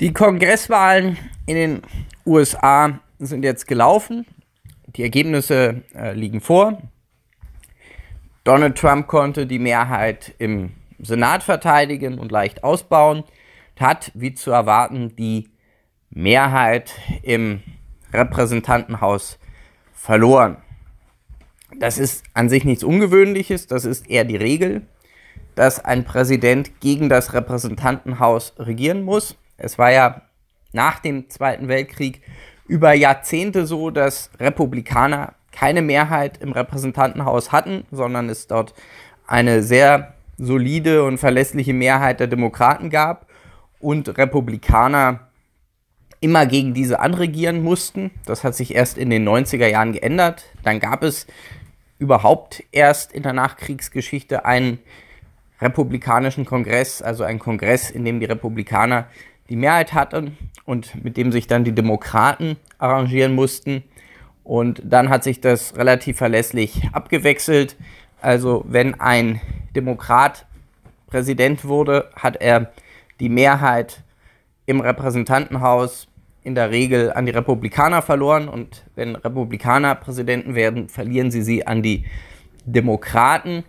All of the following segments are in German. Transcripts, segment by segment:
Die Kongresswahlen in den USA sind jetzt gelaufen. Die Ergebnisse äh, liegen vor. Donald Trump konnte die Mehrheit im Senat verteidigen und leicht ausbauen, hat, wie zu erwarten, die Mehrheit im Repräsentantenhaus verloren. Das ist an sich nichts Ungewöhnliches, das ist eher die Regel, dass ein Präsident gegen das Repräsentantenhaus regieren muss. Es war ja nach dem Zweiten Weltkrieg über Jahrzehnte so, dass Republikaner keine Mehrheit im Repräsentantenhaus hatten, sondern es dort eine sehr solide und verlässliche Mehrheit der Demokraten gab und Republikaner immer gegen diese anregieren mussten. Das hat sich erst in den 90er Jahren geändert. Dann gab es überhaupt erst in der Nachkriegsgeschichte einen republikanischen Kongress, also einen Kongress, in dem die Republikaner die Mehrheit hatten und mit dem sich dann die Demokraten arrangieren mussten. Und dann hat sich das relativ verlässlich abgewechselt. Also wenn ein Demokrat Präsident wurde, hat er die Mehrheit im Repräsentantenhaus in der Regel an die Republikaner verloren. Und wenn Republikaner Präsidenten werden, verlieren sie sie an die Demokraten.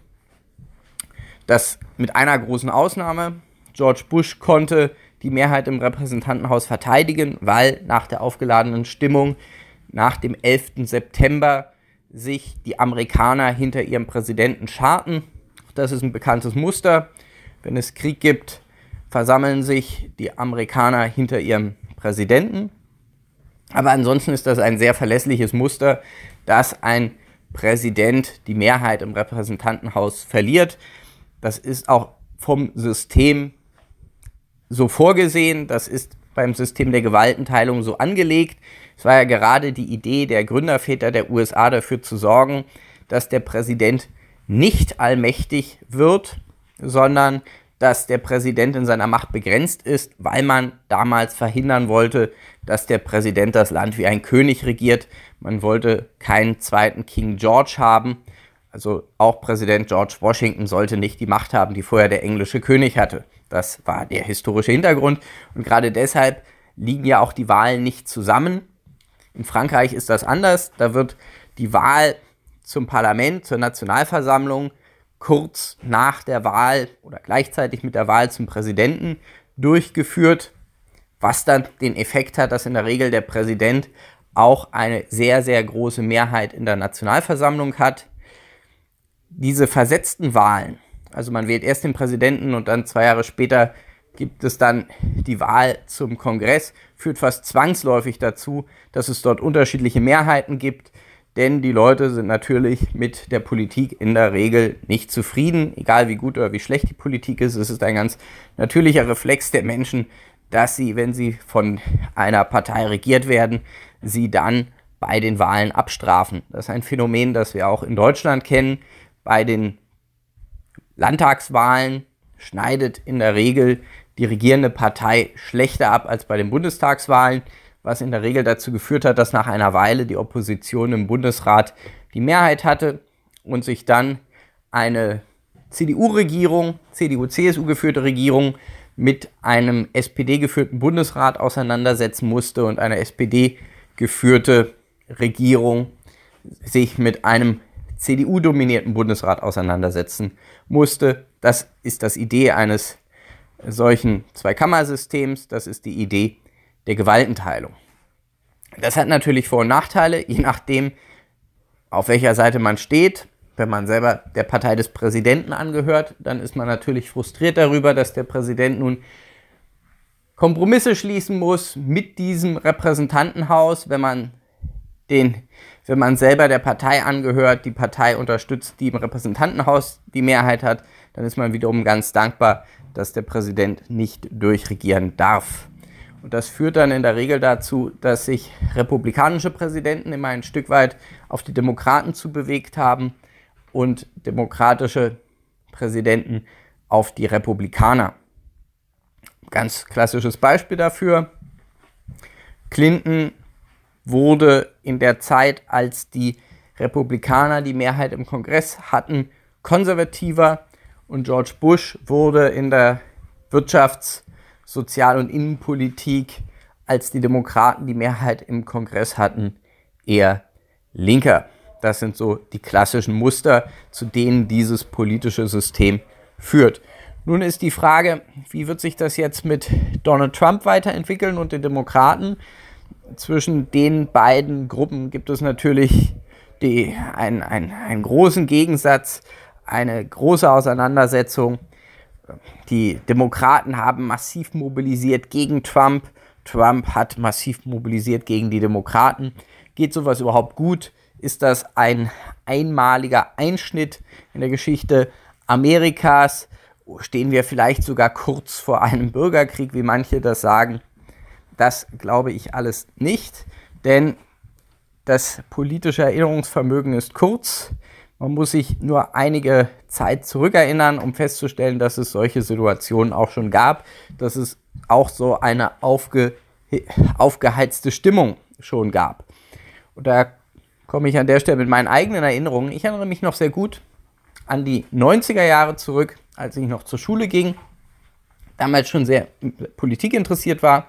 Das mit einer großen Ausnahme. George Bush konnte die Mehrheit im Repräsentantenhaus verteidigen, weil nach der aufgeladenen Stimmung nach dem 11. September sich die Amerikaner hinter ihrem Präsidenten scharten. Das ist ein bekanntes Muster. Wenn es Krieg gibt, versammeln sich die Amerikaner hinter ihrem Präsidenten. Aber ansonsten ist das ein sehr verlässliches Muster, dass ein Präsident die Mehrheit im Repräsentantenhaus verliert. Das ist auch vom System so vorgesehen. Das ist beim System der Gewaltenteilung so angelegt. Es war ja gerade die Idee der Gründerväter der USA dafür zu sorgen, dass der Präsident nicht allmächtig wird, sondern dass der Präsident in seiner Macht begrenzt ist, weil man damals verhindern wollte, dass der Präsident das Land wie ein König regiert. Man wollte keinen zweiten King George haben. Also auch Präsident George Washington sollte nicht die Macht haben, die vorher der englische König hatte. Das war der historische Hintergrund. Und gerade deshalb liegen ja auch die Wahlen nicht zusammen. In Frankreich ist das anders. Da wird die Wahl zum Parlament, zur Nationalversammlung kurz nach der Wahl oder gleichzeitig mit der Wahl zum Präsidenten durchgeführt, was dann den Effekt hat, dass in der Regel der Präsident auch eine sehr, sehr große Mehrheit in der Nationalversammlung hat diese versetzten Wahlen, also man wählt erst den Präsidenten und dann zwei Jahre später gibt es dann die Wahl zum Kongress, führt fast zwangsläufig dazu, dass es dort unterschiedliche Mehrheiten gibt, denn die Leute sind natürlich mit der Politik in der Regel nicht zufrieden, egal wie gut oder wie schlecht die Politik ist. Es ist ein ganz natürlicher Reflex der Menschen, dass sie, wenn sie von einer Partei regiert werden, sie dann bei den Wahlen abstrafen. Das ist ein Phänomen, das wir auch in Deutschland kennen bei den Landtagswahlen schneidet in der Regel die regierende Partei schlechter ab als bei den Bundestagswahlen, was in der Regel dazu geführt hat, dass nach einer Weile die Opposition im Bundesrat die Mehrheit hatte und sich dann eine CDU-Regierung, CDU-CSU geführte Regierung mit einem SPD-geführten Bundesrat auseinandersetzen musste und eine SPD geführte Regierung sich mit einem CDU-dominierten Bundesrat auseinandersetzen musste. Das ist das Idee eines solchen Zweikammersystems, das ist die Idee der Gewaltenteilung. Das hat natürlich Vor- und Nachteile, je nachdem, auf welcher Seite man steht. Wenn man selber der Partei des Präsidenten angehört, dann ist man natürlich frustriert darüber, dass der Präsident nun Kompromisse schließen muss mit diesem Repräsentantenhaus, wenn man den wenn man selber der Partei angehört, die Partei unterstützt, die im Repräsentantenhaus die Mehrheit hat, dann ist man wiederum ganz dankbar, dass der Präsident nicht durchregieren darf. Und das führt dann in der Regel dazu, dass sich republikanische Präsidenten immer ein Stück weit auf die Demokraten zu bewegt haben und demokratische Präsidenten auf die Republikaner. Ganz klassisches Beispiel dafür. Clinton wurde in der Zeit, als die Republikaner die Mehrheit im Kongress hatten, konservativer und George Bush wurde in der Wirtschafts- Sozial- und Innenpolitik, als die Demokraten die Mehrheit im Kongress hatten, eher linker. Das sind so die klassischen Muster, zu denen dieses politische System führt. Nun ist die Frage, wie wird sich das jetzt mit Donald Trump weiterentwickeln und den Demokraten? Zwischen den beiden Gruppen gibt es natürlich die, ein, ein, einen großen Gegensatz, eine große Auseinandersetzung. Die Demokraten haben massiv mobilisiert gegen Trump. Trump hat massiv mobilisiert gegen die Demokraten. Geht sowas überhaupt gut? Ist das ein einmaliger Einschnitt in der Geschichte Amerikas? Stehen wir vielleicht sogar kurz vor einem Bürgerkrieg, wie manche das sagen? Das glaube ich alles nicht, denn das politische Erinnerungsvermögen ist kurz. Man muss sich nur einige Zeit zurückerinnern, um festzustellen, dass es solche Situationen auch schon gab, dass es auch so eine aufge aufgeheizte Stimmung schon gab. Und da komme ich an der Stelle mit meinen eigenen Erinnerungen. Ich erinnere mich noch sehr gut an die 90er Jahre zurück, als ich noch zur Schule ging, damals schon sehr Politik interessiert war.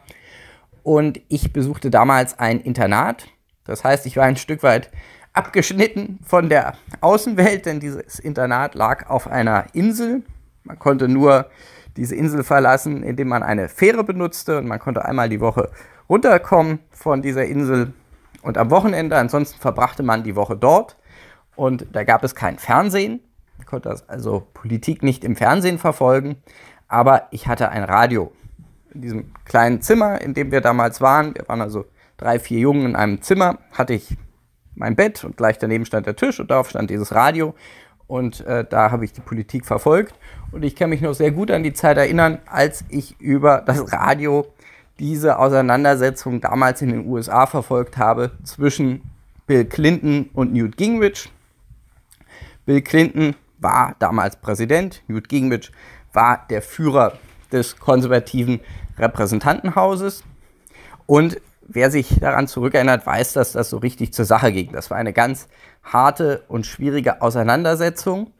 Und ich besuchte damals ein Internat das heißt, ich war ein Stück weit abgeschnitten von der Außenwelt, denn dieses Internat lag auf einer Insel. Man konnte nur diese Insel verlassen, indem man eine Fähre benutzte und man konnte einmal die Woche runterkommen von dieser Insel und am Wochenende, ansonsten verbrachte man die Woche dort und da gab es kein Fernsehen. Ich konnte also Politik nicht im Fernsehen verfolgen, aber ich hatte ein Radio. In diesem kleinen Zimmer, in dem wir damals waren, wir waren also drei, vier Jungen in einem Zimmer, hatte ich mein Bett und gleich daneben stand der Tisch und darauf stand dieses Radio. Und äh, da habe ich die Politik verfolgt. Und ich kann mich noch sehr gut an die Zeit erinnern, als ich über das Radio diese Auseinandersetzung damals in den USA verfolgt habe zwischen Bill Clinton und Newt Gingrich. Bill Clinton war damals Präsident, Newt Gingrich war der Führer des konservativen Repräsentantenhauses. Und wer sich daran zurückerinnert, weiß, dass das so richtig zur Sache ging. Das war eine ganz harte und schwierige Auseinandersetzung.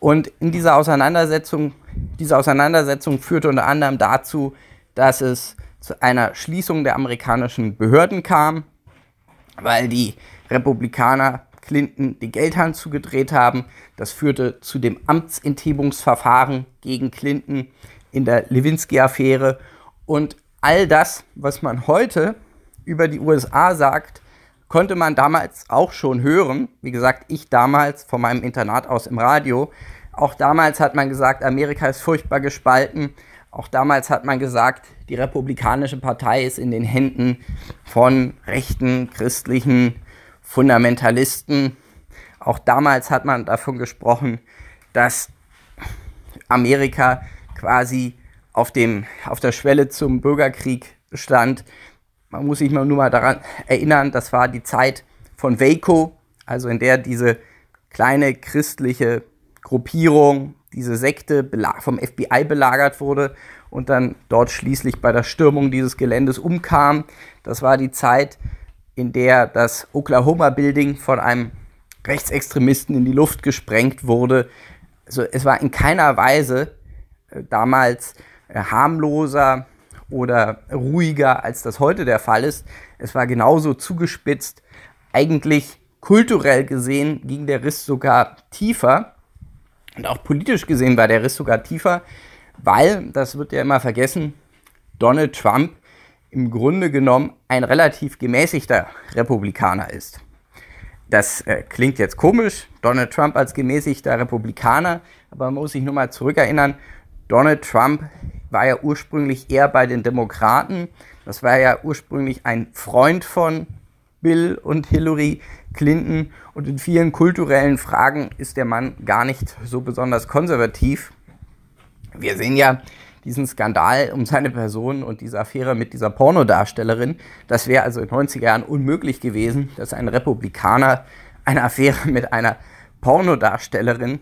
Und in dieser Auseinandersetzung, diese Auseinandersetzung führte unter anderem dazu, dass es zu einer Schließung der amerikanischen Behörden kam, weil die Republikaner Clinton die Geldhand zugedreht haben. Das führte zu dem Amtsenthebungsverfahren gegen Clinton in der Lewinsky-Affäre. Und all das, was man heute über die USA sagt, konnte man damals auch schon hören. Wie gesagt, ich damals von meinem Internat aus im Radio. Auch damals hat man gesagt, Amerika ist furchtbar gespalten. Auch damals hat man gesagt, die Republikanische Partei ist in den Händen von rechten, christlichen Fundamentalisten. Auch damals hat man davon gesprochen, dass Amerika quasi auf, dem, auf der Schwelle zum Bürgerkrieg stand. Man muss sich mal nur mal daran erinnern, das war die Zeit von Waco, also in der diese kleine christliche Gruppierung, diese Sekte vom FBI belagert wurde und dann dort schließlich bei der Stürmung dieses Geländes umkam. Das war die Zeit, in der das Oklahoma Building von einem Rechtsextremisten in die Luft gesprengt wurde. Also es war in keiner Weise damals äh, harmloser oder ruhiger, als das heute der Fall ist. Es war genauso zugespitzt. Eigentlich kulturell gesehen ging der Riss sogar tiefer. Und auch politisch gesehen war der Riss sogar tiefer, weil, das wird ja immer vergessen, Donald Trump im Grunde genommen ein relativ gemäßigter Republikaner ist. Das äh, klingt jetzt komisch, Donald Trump als gemäßigter Republikaner, aber man muss sich nur mal zurückerinnern, Donald Trump war ja ursprünglich eher bei den Demokraten. Das war ja ursprünglich ein Freund von Bill und Hillary Clinton. Und in vielen kulturellen Fragen ist der Mann gar nicht so besonders konservativ. Wir sehen ja diesen Skandal um seine Person und diese Affäre mit dieser Pornodarstellerin. Das wäre also in den 90er Jahren unmöglich gewesen, dass ein Republikaner eine Affäre mit einer Pornodarstellerin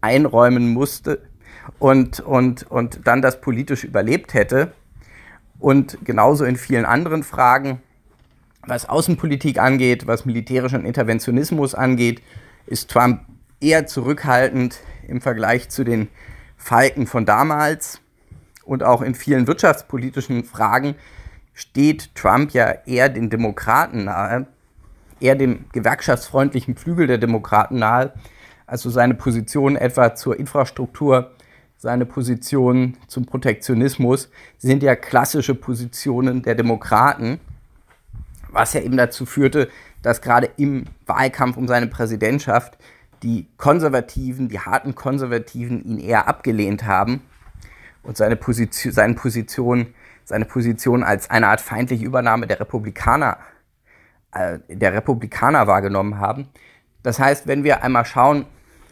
einräumen musste, und, und, und dann das politisch überlebt hätte. Und genauso in vielen anderen Fragen, was Außenpolitik angeht, was militärischen Interventionismus angeht, ist Trump eher zurückhaltend im Vergleich zu den Falken von damals. und auch in vielen wirtschaftspolitischen Fragen steht Trump ja eher den Demokraten nahe, eher dem gewerkschaftsfreundlichen Flügel der Demokraten nahe. Also seine Position etwa zur Infrastruktur, seine Position zum Protektionismus sind ja klassische Positionen der Demokraten, was ja eben dazu führte, dass gerade im Wahlkampf um seine Präsidentschaft die Konservativen, die harten Konservativen ihn eher abgelehnt haben und seine Position, seine Position, seine Position als eine Art feindliche Übernahme der Republikaner, äh, der Republikaner wahrgenommen haben. Das heißt, wenn wir einmal schauen,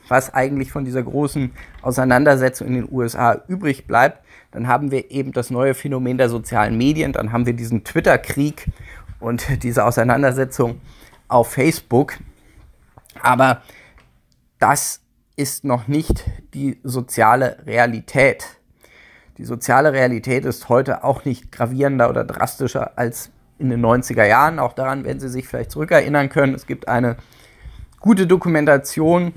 was eigentlich von dieser großen Auseinandersetzung in den USA übrig bleibt, dann haben wir eben das neue Phänomen der sozialen Medien, dann haben wir diesen Twitter-Krieg und diese Auseinandersetzung auf Facebook. Aber das ist noch nicht die soziale Realität. Die soziale Realität ist heute auch nicht gravierender oder drastischer als in den 90er Jahren. Auch daran werden Sie sich vielleicht zurückerinnern können. Es gibt eine gute Dokumentation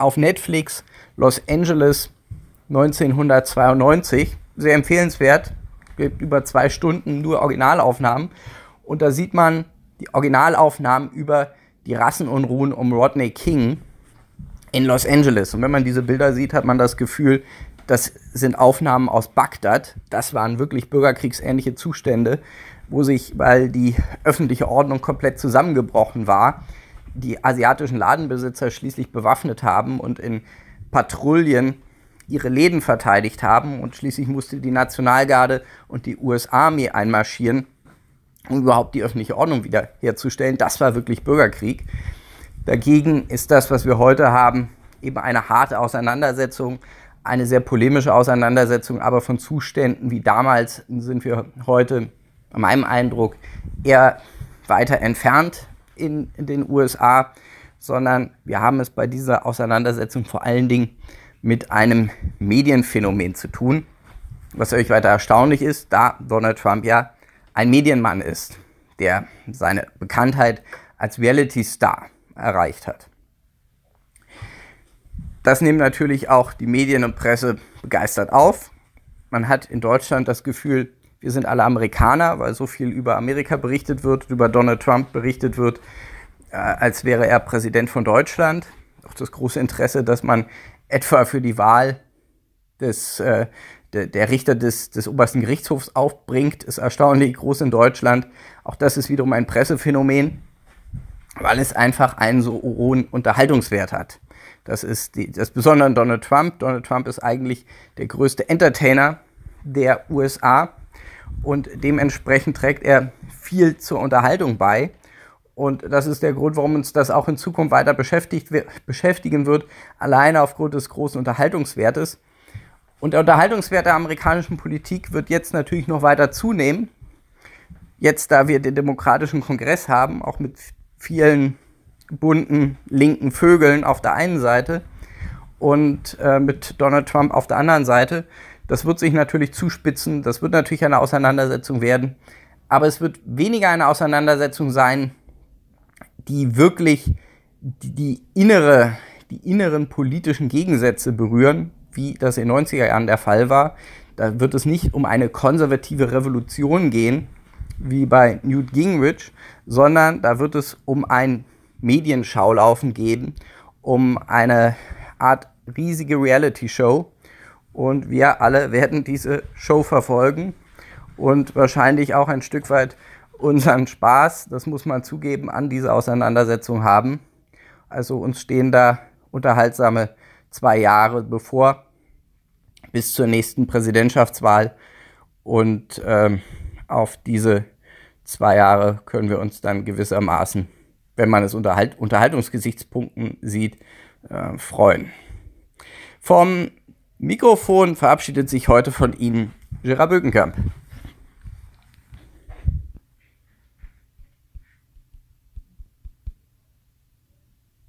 auf Netflix, Los Angeles 1992. Sehr empfehlenswert. Gibt über zwei Stunden nur Originalaufnahmen. Und da sieht man die Originalaufnahmen über die Rassenunruhen um Rodney King in Los Angeles. Und wenn man diese Bilder sieht, hat man das Gefühl, das sind Aufnahmen aus Bagdad. Das waren wirklich bürgerkriegsähnliche Zustände, wo sich, weil die öffentliche Ordnung komplett zusammengebrochen war, die asiatischen Ladenbesitzer schließlich bewaffnet haben und in Patrouillen ihre Läden verteidigt haben. Und schließlich musste die Nationalgarde und die US-Armee einmarschieren, um überhaupt die öffentliche Ordnung wiederherzustellen. Das war wirklich Bürgerkrieg. Dagegen ist das, was wir heute haben, eben eine harte Auseinandersetzung, eine sehr polemische Auseinandersetzung, aber von Zuständen wie damals sind wir heute, in meinem Eindruck, eher weiter entfernt in, den USA, sondern wir haben es bei dieser Auseinandersetzung vor allen Dingen mit einem Medienphänomen zu tun, was euch weiter erstaunlich ist, da Donald Trump ja ein Medienmann ist, der seine Bekanntheit als Reality Star erreicht hat. Das nehmen natürlich auch die Medien und Presse begeistert auf. Man hat in Deutschland das Gefühl, wir sind alle Amerikaner, weil so viel über Amerika berichtet wird, über Donald Trump berichtet wird, äh, als wäre er Präsident von Deutschland. Auch das große Interesse, dass man etwa für die Wahl des, äh, der, der, Richter des, des obersten Gerichtshofs aufbringt, ist erstaunlich groß in Deutschland. Auch das ist wiederum ein Pressephänomen weil es einfach einen so hohen Unterhaltungswert hat. Das ist die, das Besondere an Donald Trump. Donald Trump ist eigentlich der größte Entertainer der USA und dementsprechend trägt er viel zur Unterhaltung bei. Und das ist der Grund, warum uns das auch in Zukunft weiter beschäftigt, beschäftigen wird, alleine aufgrund des großen Unterhaltungswertes. Und der Unterhaltungswert der amerikanischen Politik wird jetzt natürlich noch weiter zunehmen. Jetzt, da wir den demokratischen Kongress haben, auch mit vielen bunten linken Vögeln auf der einen Seite und äh, mit Donald Trump auf der anderen Seite. Das wird sich natürlich zuspitzen, das wird natürlich eine Auseinandersetzung werden, aber es wird weniger eine Auseinandersetzung sein, die wirklich die, die innere, die inneren politischen Gegensätze berühren, wie das in den 90er Jahren der Fall war. Da wird es nicht um eine konservative Revolution gehen, wie bei Newt Gingrich, sondern da wird es um ein Medienschaulaufen gehen, um eine Art riesige Reality-Show. Und wir alle werden diese Show verfolgen und wahrscheinlich auch ein Stück weit unseren Spaß, das muss man zugeben, an dieser Auseinandersetzung haben. Also uns stehen da unterhaltsame zwei Jahre bevor, bis zur nächsten Präsidentschaftswahl. Und ähm, auf diese zwei Jahre können wir uns dann gewissermaßen, wenn man es unter halt Unterhaltungsgesichtspunkten sieht, äh, freuen. Vom Mikrofon verabschiedet sich heute von Ihnen Gerard Bökenkamp.